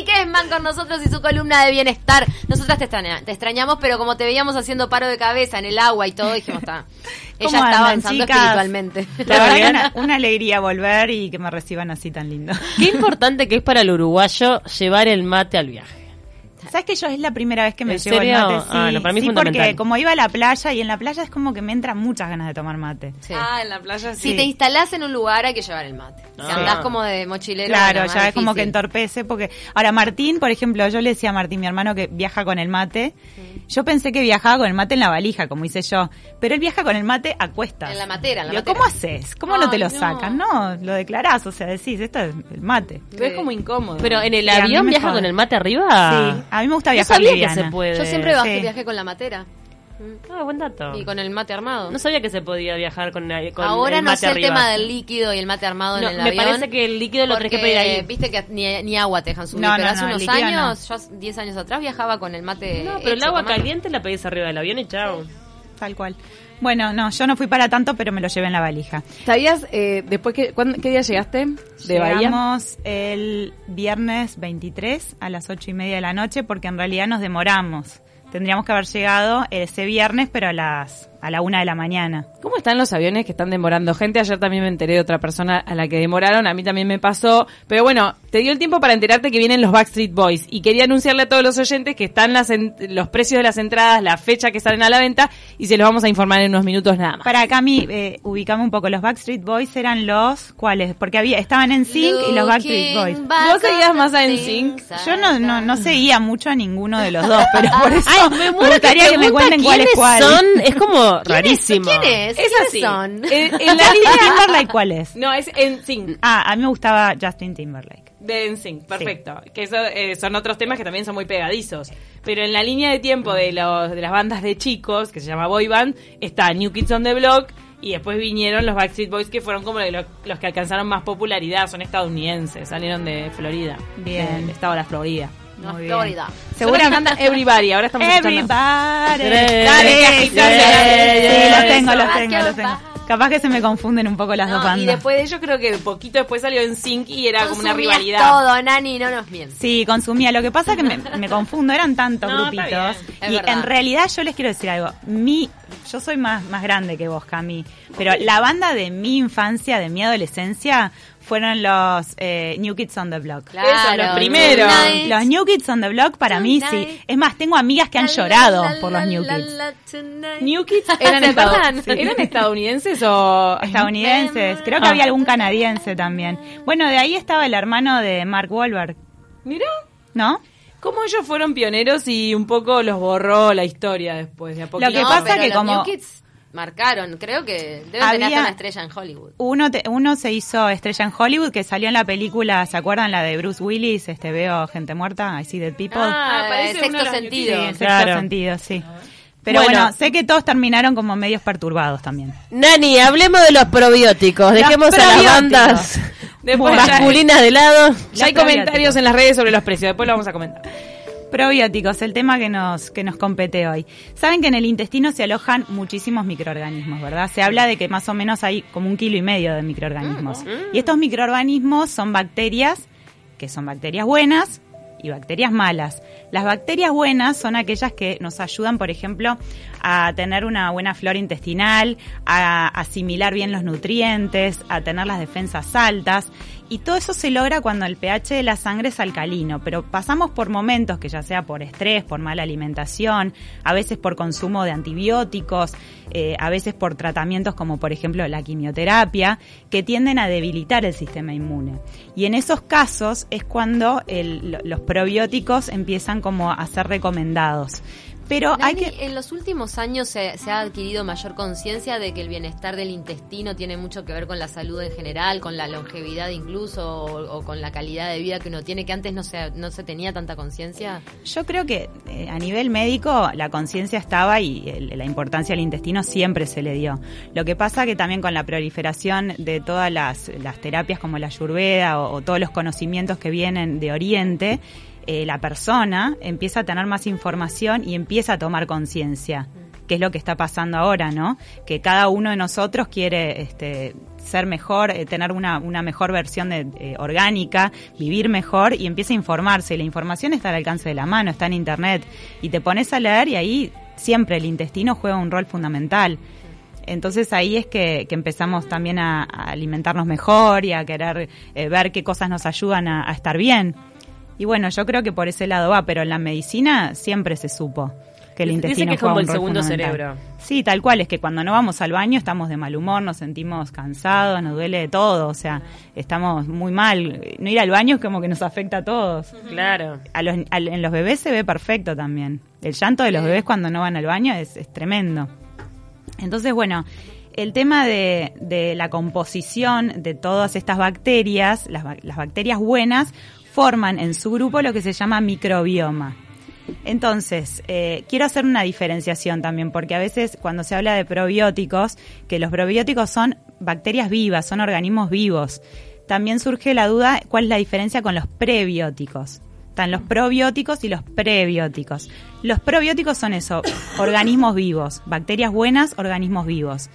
Nani Kessman con nosotros y su columna de bienestar. Nosotras te, extraña- te extrañamos, pero como te veíamos haciendo paro de cabeza en el agua y todo, dijimos, está. Ella ¿Cómo está avanzando chicas? espiritualmente. La verdad que una, una alegría volver y que me reciban así tan lindo. Qué importante que es para el uruguayo llevar el mate al viaje. ¿Sabes que yo es la primera vez que me ¿En llevo serio? el mate? Sí, Ah, no, para mí es sí, porque fundamental. como iba a la playa y en la playa es como que me entran muchas ganas de tomar mate. Sí. Ah, en la playa sí. Si te instalás en un lugar hay que llevar el mate. Si Ah. andás como de mochilero. Claro, ya es como que entorpece porque ahora Martín, por ejemplo, yo le decía a Martín, mi hermano que viaja con el mate. Yo pensé que viajaba con el mate en la valija, como hice yo, pero él viaja con el mate a cuestas. En la matera, en la Digo, matera. ¿cómo haces? ¿Cómo no te lo no. sacan? No, lo declarás, o sea, decís, esto es el mate. Pero es como incómodo. Pero en el avión viaja con el mate arriba. Sí, a mí me gusta No viajar sabía liviana. que se puede. Yo siempre bajé, Sí. viajé con la matera Ah, buen dato. y con el mate armado. No sabía que se podía viajar con, con Ahora el no mate sé el tema del líquido y el mate armado No, en el me avión. parece que el líquido lo tenés que pedir ahí. Viste que ni, ni agua te dejan subir, No, pero no, hace no, unos años, yo hace 10 años atrás viajaba con el mate No, pero el agua caliente la pedís arriba del avión y chao. Tal cual. Bueno, no, yo no fui para tanto, pero me lo llevé en la valija. ¿Sabías eh, después que, cuándo- qué día llegaste de Bahía? Llegamos el viernes 23 a las ocho y media de la noche porque en realidad nos demoramos. Tendríamos que haber llegado ese viernes, pero a las a la una de la mañana. ¿Cómo están los aviones que están demorando gente? Ayer también me enteré de otra persona a la que demoraron, a mí también me pasó. Pero bueno, te dio el tiempo para enterarte que vienen los Backstreet Boys. Y quería anunciarle a todos los oyentes que están las en- los precios de las entradas, la fecha que salen a la venta, y se los vamos a informar en unos minutos nada más. Para Cami, eh, ubicame un poco. Los Backstreet Boys eran los cuáles, porque había estaban en Sync y los Backstreet Boys. ¿Vos seguías más a things Yo no, no, no seguía mucho a ninguno de los dos, pero por eso Ay, me, me gustaría que, me pregunta cuenten cuál es quiénes cuál. son. Es como rarísimo. ¿Quién es? Es ¿Quiénes así. son? En, en la línea... Timberlake cuál es? No, es. Ah, a mí me gustaba Justin Timberlake. De NSYNC, perfecto. Que eso, eh, son otros temas que también son muy pegadizos. Pero en la línea de tiempo de, los, de las bandas de chicos, que se llama Boy Band, está New Kids on the Block y después vinieron los Backstreet Boys que fueron como lo- los que alcanzaron más popularidad. Son estadounidenses, salieron de Florida. Bien. Del estado de la Florida. No, Muy bien. Florida. Seguramente Everybody, ahora estamos escuchando. Everybody. Dale, Sí, los tengo, los tengo, los tengo. Capaz que se me confunden un poco las No, dos y bandas. después de ello creo que poquito después salió en Sync y era como una rivalidad. todo, Nani, no nos mientas. Sí, consumía. Lo que pasa es que me, me confundo, eran tantos No, grupitos. Y verdad. en realidad yo les quiero decir algo. Mi, yo soy más, más grande que vos, Cami. Pero la banda de mi infancia, de mi adolescencia, fueron los eh, New Kids on the Block. Eso, los primeros. Tonight. Los New Kids on the Block para mí sí. Tonight. Es más, tengo amigas que han La, llorado la, por los New la, Kids. la, tonight. New Kids eran, ¿Se estad- acuerdan? ¿eran estadounidenses o Estadounidenses. Creo que Ah. había algún canadiense también. Bueno, de ahí estaba el hermano de Mark Wahlberg, Mira, ¿no? cómo ellos fueron pioneros y un poco los borró la historia después de a poquito. Lo que No, pasa que los como- New Kids marcaron, creo que deben Había- tener hasta una estrella en Hollywood. Uno, te- uno se hizo estrella en Hollywood, que salió en la película, ¿se acuerdan? La de Bruce Willis, este veo gente muerta, I see dead people. Ah, Ah, parece sexto sentido. Sí, sexto Claro. sentido, sí. Pero Bueno. bueno, sé que todos terminaron como medios perturbados también. Nani, hablemos de los probióticos. Dejemos a las bandas masculinas de lado. Ya hay comentarios en las redes sobre los precios, después lo vamos a comentar. Probióticos, el tema que nos, que nos compete hoy. Saben que en el intestino se alojan muchísimos microorganismos, ¿verdad? Se habla de que más o menos hay como un kilo y medio de microorganismos. Y estos microorganismos son bacterias, que son bacterias buenas y bacterias malas. Las bacterias buenas son aquellas que nos ayudan, por ejemplo, a tener una buena flora intestinal, a asimilar bien los nutrientes, a tener las defensas altas. Y todo eso se logra cuando el pH de la sangre es alcalino, pero pasamos por momentos que ya sea por estrés, por mala alimentación, a veces por consumo de antibióticos, eh, a veces por tratamientos como por ejemplo la quimioterapia, que tienden a debilitar el sistema inmune. Y en esos casos es cuando los probióticos empiezan como a ser recomendados. Pero hay que... en los últimos años se, se ha adquirido mayor conciencia de que el bienestar del intestino tiene mucho que ver con la salud en general, con la longevidad incluso, o, o con la calidad de vida que uno tiene, que antes no se, no se tenía tanta conciencia. Yo creo que eh, a nivel médico la conciencia estaba y el- la importancia del intestino siempre se le dio. Lo que pasa que también con la proliferación de todas las, las terapias como la ayurveda o, o todos los conocimientos que vienen de Oriente, eh, la persona empieza a tener más información y empieza a tomar conciencia que es lo que está pasando ahora, ¿no? Que cada uno de nosotros quiere este, ser mejor, eh, tener una, una mejor versión de, eh, orgánica, vivir mejor y empieza a informarse. Y la información está al alcance de la mano, está en internet. Y te pones a leer y ahí siempre el intestino juega un rol fundamental. Entonces ahí es que, que empezamos también a, alimentarnos mejor y a querer eh, ver qué cosas nos ayudan a estar bien. Y bueno, yo creo que por ese lado va, pero en la medicina siempre se supo que el intestino que es como el segundo cerebro. Sí, tal cual, es que cuando no vamos al baño estamos de mal humor, nos sentimos cansados, nos duele de todo, o sea, estamos muy mal. No ir al baño es como que nos afecta a todos. Claro. A los, en los bebés se ve perfecto también. El llanto de los bebés cuando no van al baño es, es tremendo. Entonces, bueno, el tema de, la composición de todas estas bacterias, las, ba- las bacterias buenas, forman en su grupo lo que se llama microbioma. Entonces, eh, quiero hacer una diferenciación también, porque a veces cuando se habla de probióticos, que los probióticos son bacterias vivas, son organismos vivos, también surge la duda cuál es la diferencia con los prebióticos. Están los probióticos y los prebióticos. Los probióticos son eso, organismos vivos, bacterias buenas, organismos vivos.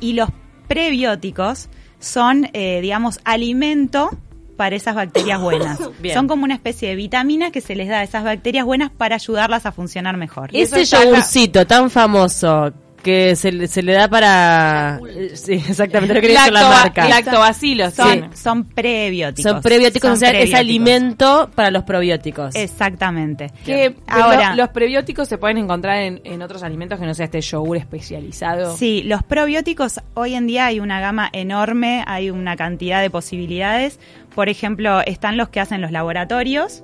Y los prebióticos son, eh, digamos, alimento para esas bacterias buenas. Bien. Son como una especie de vitaminas que se les da a esas bacterias buenas para ayudarlas a funcionar mejor. Ese yogurcito tan famoso que se, le- se le da para... eh, Sí, exactamente, no quería decir la marca. Lactobacilos, Son, sí. son prebióticos. Son prebióticos, Son o sea, es prebióticos. alimento para los probióticos. Exactamente. Que Ahora, lo- los prebióticos se pueden encontrar en, en otros alimentos que no sea este yogur especializado. Sí, los probióticos hoy en día hay una gama enorme, hay una cantidad de posibilidades. Por ejemplo, están los que hacen los laboratorios.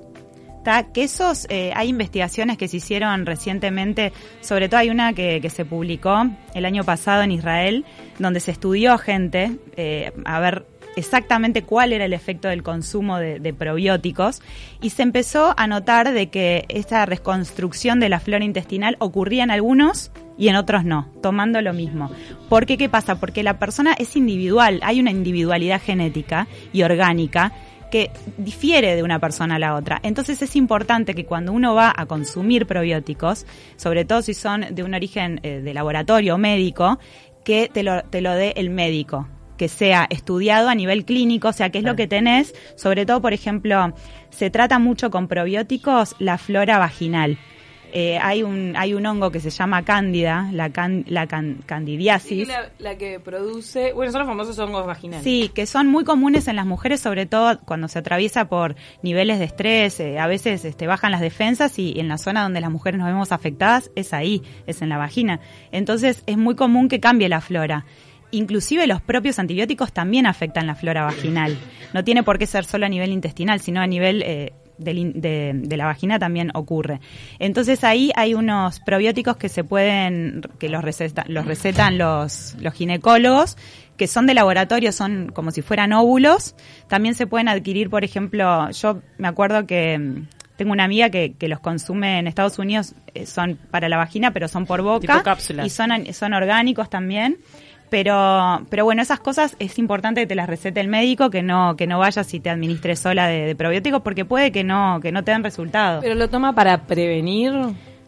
¿Tá? Que esos, eh, hay investigaciones que se hicieron recientemente, sobre todo hay una que, que se publicó el año pasado en Israel, donde se estudió gente eh, a ver exactamente cuál era el efecto del consumo de, de probióticos y se empezó a notar de que esta reconstrucción de la flora intestinal ocurría en algunos y en otros no, tomando lo mismo. ¿Por qué? ¿Qué pasa? Porque la persona es individual, hay una individualidad genética y orgánica que difiere de una persona a la otra. Entonces es importante que cuando uno va a consumir probióticos, sobre todo si son de un origen eh, de laboratorio o médico, que te lo, te lo dé el médico que sea estudiado a nivel clínico, o sea, qué es lo que tenés, sobre todo, por ejemplo, se trata mucho con probióticos la flora vaginal. Eh, hay un hay un hongo que se llama cándida, la, can- la can- Sí, candidiasis. la, la que produce. Bueno, son los famosos hongos vaginales. Sí, que son muy comunes en las mujeres, sobre todo cuando se atraviesa por niveles de estrés, eh, a veces este, bajan las defensas y en la zona donde las mujeres nos vemos afectadas es ahí, es en la vagina. Entonces es muy común que cambie la flora. Inclusive los propios antibióticos también afectan la flora vaginal. No tiene por qué ser solo a nivel intestinal, sino a nivel eh, del de, de la vagina también ocurre. Entonces ahí hay unos probióticos que se pueden, que los, receta- los recetan los, los ginecólogos, que son de laboratorio, son como si fueran óvulos. También se pueden adquirir, por ejemplo, yo me acuerdo que mm, tengo una amiga que, que los consume en Estados Unidos, eh, son para la vagina, pero son por boca. Tipo cápsulas. Y son, son orgánicos también. Pero, pero bueno, esas cosas es importante que te las recete el médico, que no, que no vayas y te administres sola de, de probióticos, porque puede que no, que no te den resultado. Pero lo toma para prevenir.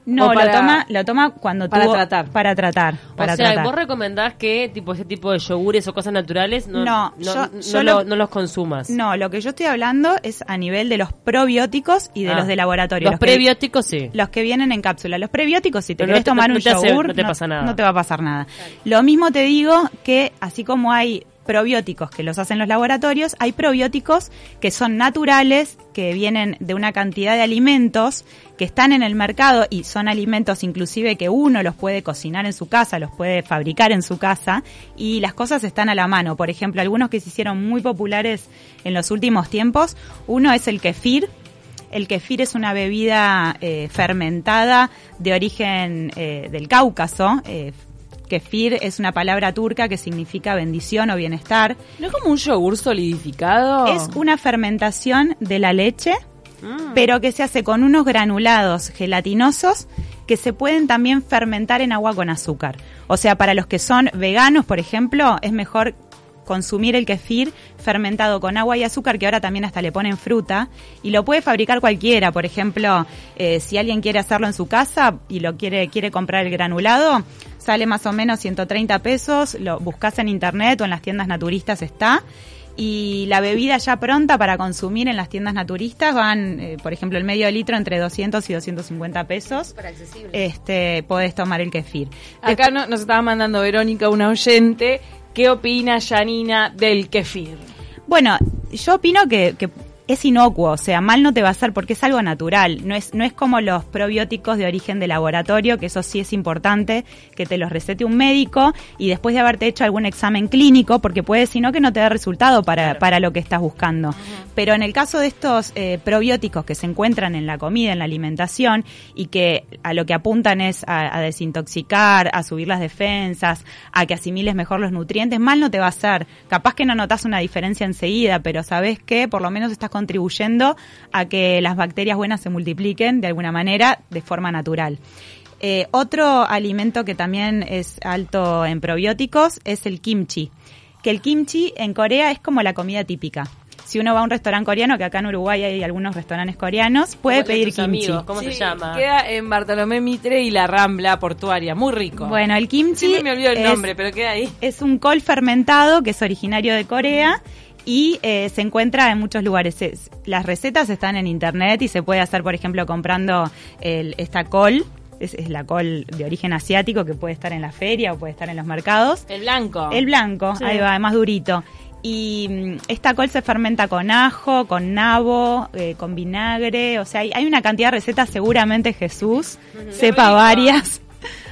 No, o lo para- toma, lo toma cuando para tuvo- tratar. Para tratar, para o sea, tratar. vos recomendás que tipo ese tipo de yogures o cosas naturales no, No, no, yo- no yo lo- lo- no los consumas. No, lo que yo estoy hablando es a nivel de los probióticos y de Ah. los de laboratorio. Los que- prebióticos sí. Los que vienen en cápsula. Los prebióticos, si te Pero no querés te- tomar no un te hace- yogur, no te pasa nada. no te va a pasar nada. Lo mismo te digo que, así como hay probióticos que los hacen los laboratorios, hay probióticos que son naturales, que vienen de una cantidad de alimentos que están en el mercado y son alimentos inclusive que uno los puede cocinar en su casa, los puede fabricar en su casa y las cosas están a la mano. Por ejemplo, algunos que se hicieron muy populares en los últimos tiempos, uno es el kefir, El kefir es una bebida eh, fermentada de origen eh, del Cáucaso. Eh, kefir es una palabra turca que significa bendición o bienestar. ¿No es como un yogur solidificado? Es una fermentación de la leche, Mm. pero que se hace con unos granulados gelatinosos que se pueden también fermentar en agua con azúcar. O sea, para los que son veganos, por ejemplo, es mejor consumir el kefir fermentado con agua y azúcar, que ahora también hasta le ponen fruta, y lo puede fabricar cualquiera. Por ejemplo, eh, si alguien quiere hacerlo en su casa y lo quiere, quiere comprar el granulado, sale más o menos 130 pesos, lo buscas en internet o en las tiendas naturistas está. Y la bebida ya pronta para consumir en las tiendas naturistas van, eh, por ejemplo, el medio litro entre 200 y 250 pesos. Súper accesible. Este, podés tomar el kefir. Acá no- nos estaba mandando Verónica, una oyente. ¿Qué opina Janina del kefir? Bueno, yo opino que, que es inocuo, o sea, mal no te va a hacer porque es algo natural. No es, no es como los probióticos de origen de laboratorio, que eso sí es importante, que te los recete un médico y después de haberte hecho algún examen clínico, porque puede, si no, que no te dé resultado para, para lo que estás buscando. Pero en el caso de estos eh, probióticos que se encuentran en la comida, en la alimentación, y que a lo que apuntan es a, a desintoxicar, a subir las defensas, a que asimiles mejor los nutrientes, mal no te va a hacer. Capaz que no notas una diferencia enseguida, pero sabes que por lo menos estás contribuyendo a que las bacterias buenas se multipliquen de alguna manera de forma natural. Eh, otro alimento que también es alto en probióticos es el kimchi. Que el kimchi en Corea es como la comida típica. Si uno va a un restaurante coreano, que acá en Uruguay hay algunos restaurantes coreanos, puede ¿Cuál de pedir kimchi. amigos? ¿Cómo se llama? Queda en Bartolomé Mitre y la Rambla Portuaria. Muy rico. Bueno, el kimchi Siempre me olvido el es- nombre, pero queda ahí. es un col fermentado que es originario de Corea y eh, se encuentra en muchos lugares. Es- las recetas están en internet y se puede hacer, por ejemplo, comprando el- esta col. Es, es la col de origen asiático que puede estar en la feria o puede estar en los mercados. El blanco. El blanco, Sí. ahí va, más durito. Y mm, esta col se fermenta con ajo, con nabo, eh, con vinagre. O sea, hay, hay una cantidad de recetas. Seguramente Jesús sepa varias.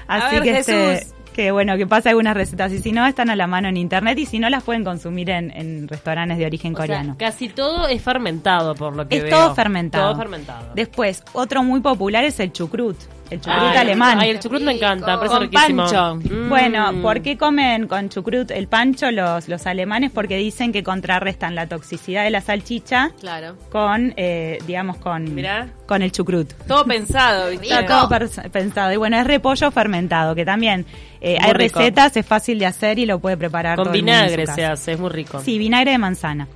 Así ver, que, este, Jesús. Que bueno, que pase algunas recetas. Y si no, están a la mano en internet. Y si no, las pueden consumir en, en restaurantes de origen O sea, coreano. casi todo es fermentado, por lo que es veo. todo fermentado. Todo fermentado. Después, otro muy popular es el chucrut. El chucrut Ay, alemán. Ay, el chucrut me encanta, parece Con riquísimo. pancho. Mm. Bueno, ¿por qué comen con chucrut el pancho los, los alemanes? Porque dicen que contrarrestan la toxicidad de la salchicha Claro. con, eh, digamos, con, Mirá. con el chucrut. Todo pensado, ¿viste? Está todo pensado. Y bueno, es repollo fermentado, que también eh, hay rico. recetas, es fácil de hacer y lo puede preparar Con todo el mundo en su vinagre casa. se hace, es muy rico. Sí, vinagre de manzana.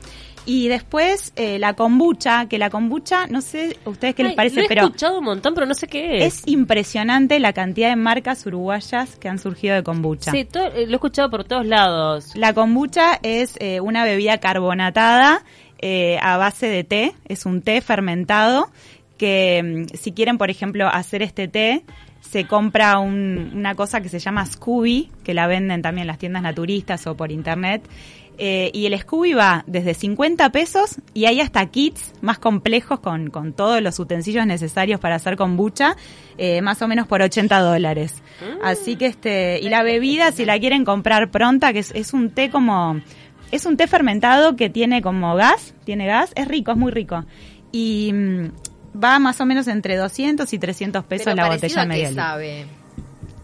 Y después eh, la kombucha, que la kombucha, no sé a ustedes qué les parece, lo he pero escuchado un montón, pero no sé qué es. es impresionante la cantidad de marcas uruguayas que han surgido de kombucha. Sí, eh, lo he escuchado por todos lados. La kombucha es eh, una bebida carbonatada eh, a base de té, es un té fermentado que mm, si quieren, por ejemplo, hacer este té, se compra un- una cosa que se llama Scooby, que la venden también en las tiendas naturistas o por internet. Eh, y el Scooby va desde 50 pesos y hay hasta kits más complejos con, con todos los utensilios necesarios para hacer kombucha, eh, más o menos por 80 dólares. Así que este, y la bebida, si la quieren comprar pronta, que es, es un té como, es un té fermentado que tiene como gas, tiene gas, es rico, es muy rico. Y mm, va más o menos entre 200 y 300 pesos Pero la botella media. sabe.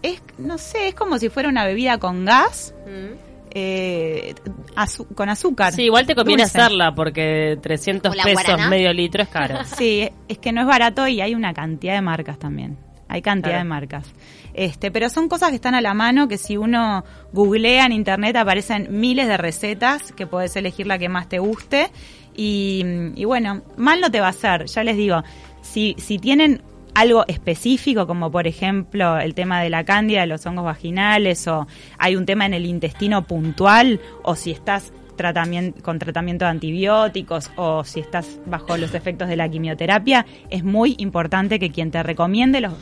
Es, no sé, es como si fuera una bebida con gas, Mm. Eh, azu- con azúcar. Sí, igual te conviene dulce. hacerla porque 300 ¿Como la pesos guaraná? medio litro es caro. Sí, es que no es barato y hay una cantidad de marcas también. Hay cantidad Claro. de marcas. Este, pero son cosas que están a la mano que si uno googlea en internet aparecen miles de recetas que puedes elegir la que más te guste y, y bueno, mal no te va a hacer, ya les digo, si, si tienen algo específico, como por ejemplo el tema de la cándida, de los hongos vaginales, o hay un tema en el intestino puntual, o si estás tratamiento, con tratamiento de antibióticos, o si estás bajo los efectos de la quimioterapia, es muy importante que quien te recomiende los,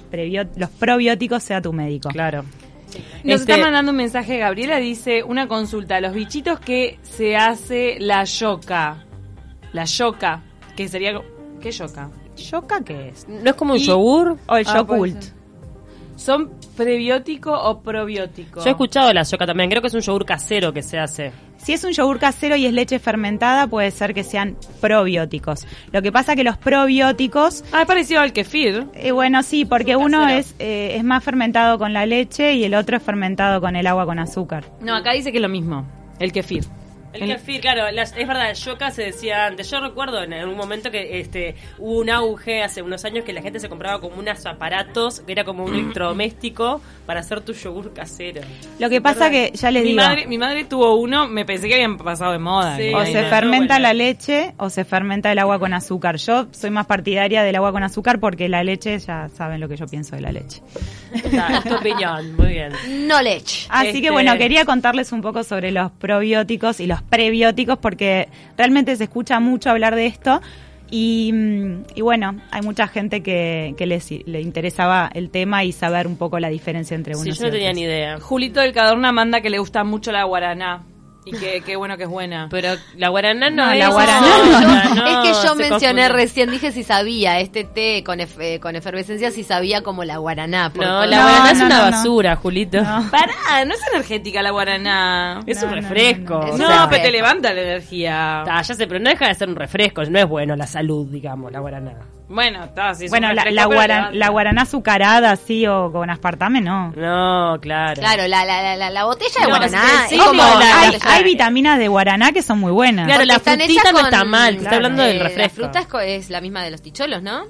los probióticos sea tu médico. Claro. Nos Este- está mandando un mensaje Gabriela, dice una consulta, los bichitos que se hace la yoca. La yoca, que sería... ¿Qué yoca? ¿Yoka qué es? ¿No es como un Y- yogur? O el Ah, puede Yokult. ser. ¿Son prebiótico o probiótico? Yo he escuchado la yoga también, creo que es un yogur casero que se hace. Si es un yogur casero y es leche fermentada, puede ser que sean probióticos. Lo que pasa que los probióticos, Ah, es parecido al kefir. eh, bueno, sí, porque uno Casero. es, eh, es más fermentado con la leche y el otro es fermentado con el agua con azúcar. No, acá dice que es lo mismo. El kefir. El kefir, claro, las- es verdad, yoga se decía antes. Yo recuerdo en un momento que este hubo un auge hace unos años que la gente se compraba como unos aparatos, que era como un electrodoméstico para hacer tu yogur casero. Lo que pasa que, ya les mi digo, Madre, mi madre tuvo uno, me pensé que habían pasado de moda. Sí. o se no, fermenta bueno. la leche o se fermenta el agua con azúcar. Yo soy más partidaria del agua con azúcar porque la leche, ya saben lo que yo pienso de la leche. Está, es tu opinión, muy bien. Knowledge. Así Este- que bueno, quería contarles un poco sobre los probióticos y los prebióticos porque realmente se escucha mucho hablar de esto y, mm, y bueno, hay mucha gente que, que les, le interesaba el tema y saber un poco la diferencia entre unos Sí, y yo no tenía ni idea. Julito del Cadorna manda que le gusta mucho la guaraná. Y que, qué bueno que es buena. Pero la guaraná no, No, es la guaraná no, es que yo mencioné confunde. recién, dije si sabía este té con, ef- eh, con efervescencia, si sabía como la guaraná. por- No, la No, guaraná es una no, no. basura, Julito. No. Pará, no es energética la guaraná. Es No, un no, refresco. no, pero te levanta la energía. Ya sé, pero no deja de ser un refresco, no es bueno la salud, digamos, la guaraná. Bueno, está, sí, Bueno, la, la, la guaraná azucarada así o con aspartame, no. No, claro. Claro, la, la, la, la, la botella de No, guaraná sí, es sí, como no, hay, vitaminas de guaraná que son muy buenas. Claro, porque la están frutita no está mal, te está claro, hablando del eh, refresco. La fruta es, co- es la misma de los ticholos, ¿no?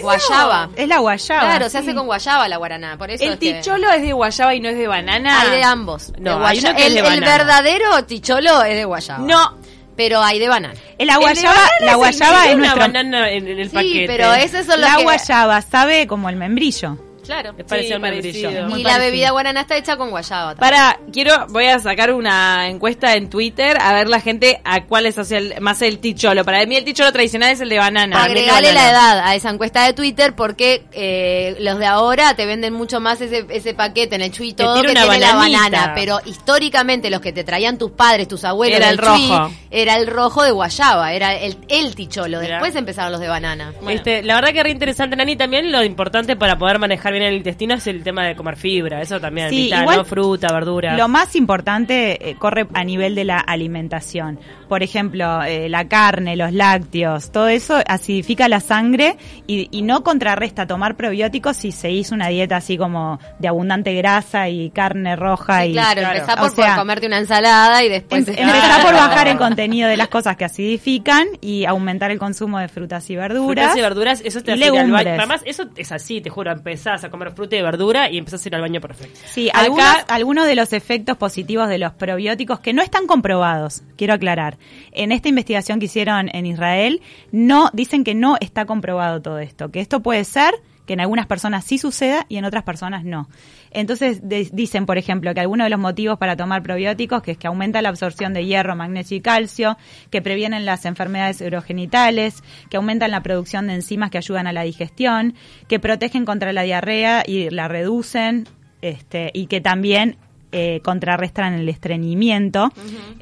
Guayaba. Es la guayaba. Claro, se hace con guayaba la guaraná, por eso ¿El es que- ticholo es de guayaba y no es de banana? Hay de ambos. No, de hay guaya- uno que es el, de el banana. verdadero ticholo es de guayaba. No, Pero hay de banana. La El de guayaba, banana la es el guayaba es una nuestro... banana en, en el Sí, paquete. pero esos son los La que... guayaba sabe como el membrillo. Claro. Es parecido Sí, al membrillo. Muy Y la parecido. bebida guaraná está hecha con guayaba. también. Para, quiero, voy a sacar una encuesta en Twitter a ver la gente a cuál es hacia el- más el ticholo. Para mí el ticholo tradicional es el de banana. Agregale la edad a esa encuesta de Twitter porque eh, los de ahora te venden mucho más ese, ese paquete en el chui Que todo tiene que una tiene la banana. Pero históricamente los que te traían tus padres, tus abuelos, Era el rojo. era el rojo de guayaba, era el, el ticholo. Después empezaron los de banana. Bueno. Este, la verdad que re interesante, Nani. También lo importante para poder manejar bien el intestino es el tema de comer fibra. Eso también, Sí, vital, igual ¿no? Fruta, verdura. Lo más importante eh, corre a nivel de la alimentación. Por ejemplo, eh, la carne, los lácteos, todo eso acidifica la sangre y, y no contrarresta tomar probióticos si se hizo una dieta así como de abundante grasa y carne roja Sí, y claro, claro. empezá O por, por sea, comerte una ensalada y después... Em- está- Empezar por bajar el contenido de las cosas que acidifican y aumentar el consumo de frutas y verduras. Frutas y verduras, eso te y hace. Además, eso es así, te juro. Empezás a comer fruta y verdura y empezás a ir al baño perfecto. Sí, Acá- algunos, algunos de los efectos positivos de los probióticos que no están comprobados, quiero aclarar. En esta investigación que hicieron en Israel, no dicen que no está comprobado todo esto, que esto puede ser que en algunas personas sí suceda y en otras personas no. Entonces de- dicen, por ejemplo, que algunos de los motivos para tomar probióticos que es que aumenta la absorción de hierro, magnesio y calcio, que previenen las enfermedades urogenitales, que aumentan la producción de enzimas que ayudan a la digestión, que protegen contra la diarrea y la reducen, este, y que también eh, contrarrestan el estreñimiento,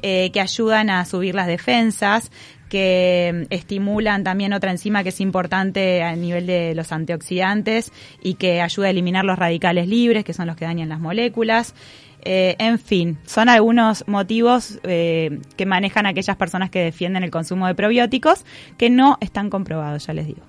eh, que ayudan a subir las defensas, que estimulan también otra enzima que es importante a nivel de los antioxidantes y que ayuda a eliminar los radicales libres, que son los que dañan las moléculas. Eh, en fin, son algunos motivos eh, que manejan aquellas personas que defienden el consumo de probióticos que no están comprobados, ya les digo.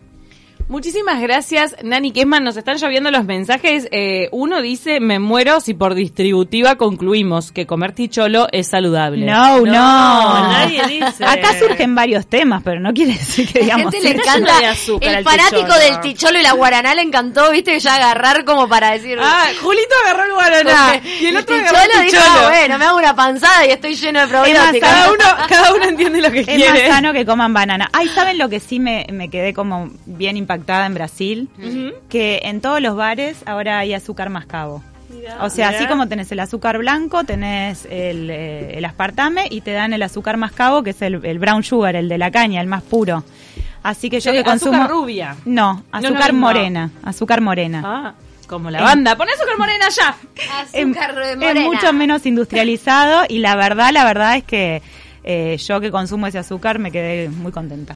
Muchísimas gracias, Nani Kesman. Nos están lloviendo los mensajes. Eh, uno dice, me muero si por distributiva concluimos que comer ticholo es saludable. No, no, nadie dice. Acá surgen varios temas, pero no quiere decir que La digamos. gente le encanta. lleno de azúcar el fanático ticholo. del ticholo y la guaraná le encantó, viste, ya agarrar como para decir. Ah, Julito agarró el guaraná. porque Y el otro ticholo agarró el dijo, ticholo. "Ah, bueno, me hago una panzada y estoy lleno de Es probióticos. Cada uno, cada uno entiende lo que Es quiere. más sano que coman banana. Ay, ¿saben lo que sí me, me quedé como bien impactada en Brasil? Que en todos los bares ahora hay azúcar mascabo. O sea, Mirá. así como tenés el azúcar blanco, tenés el, eh, el aspartame y te dan el azúcar mascabo, que es el, el brown sugar, el de la caña, el más puro. Así que yo Sí, que consumo... azúcar rubia. No, es azúcar morena, azúcar morena. Ah, como la banda. Pon azúcar morena ya. es, Azúcar es morena. mucho menos industrializado y la verdad, la verdad es que eh, yo que consumo ese azúcar me quedé muy contenta.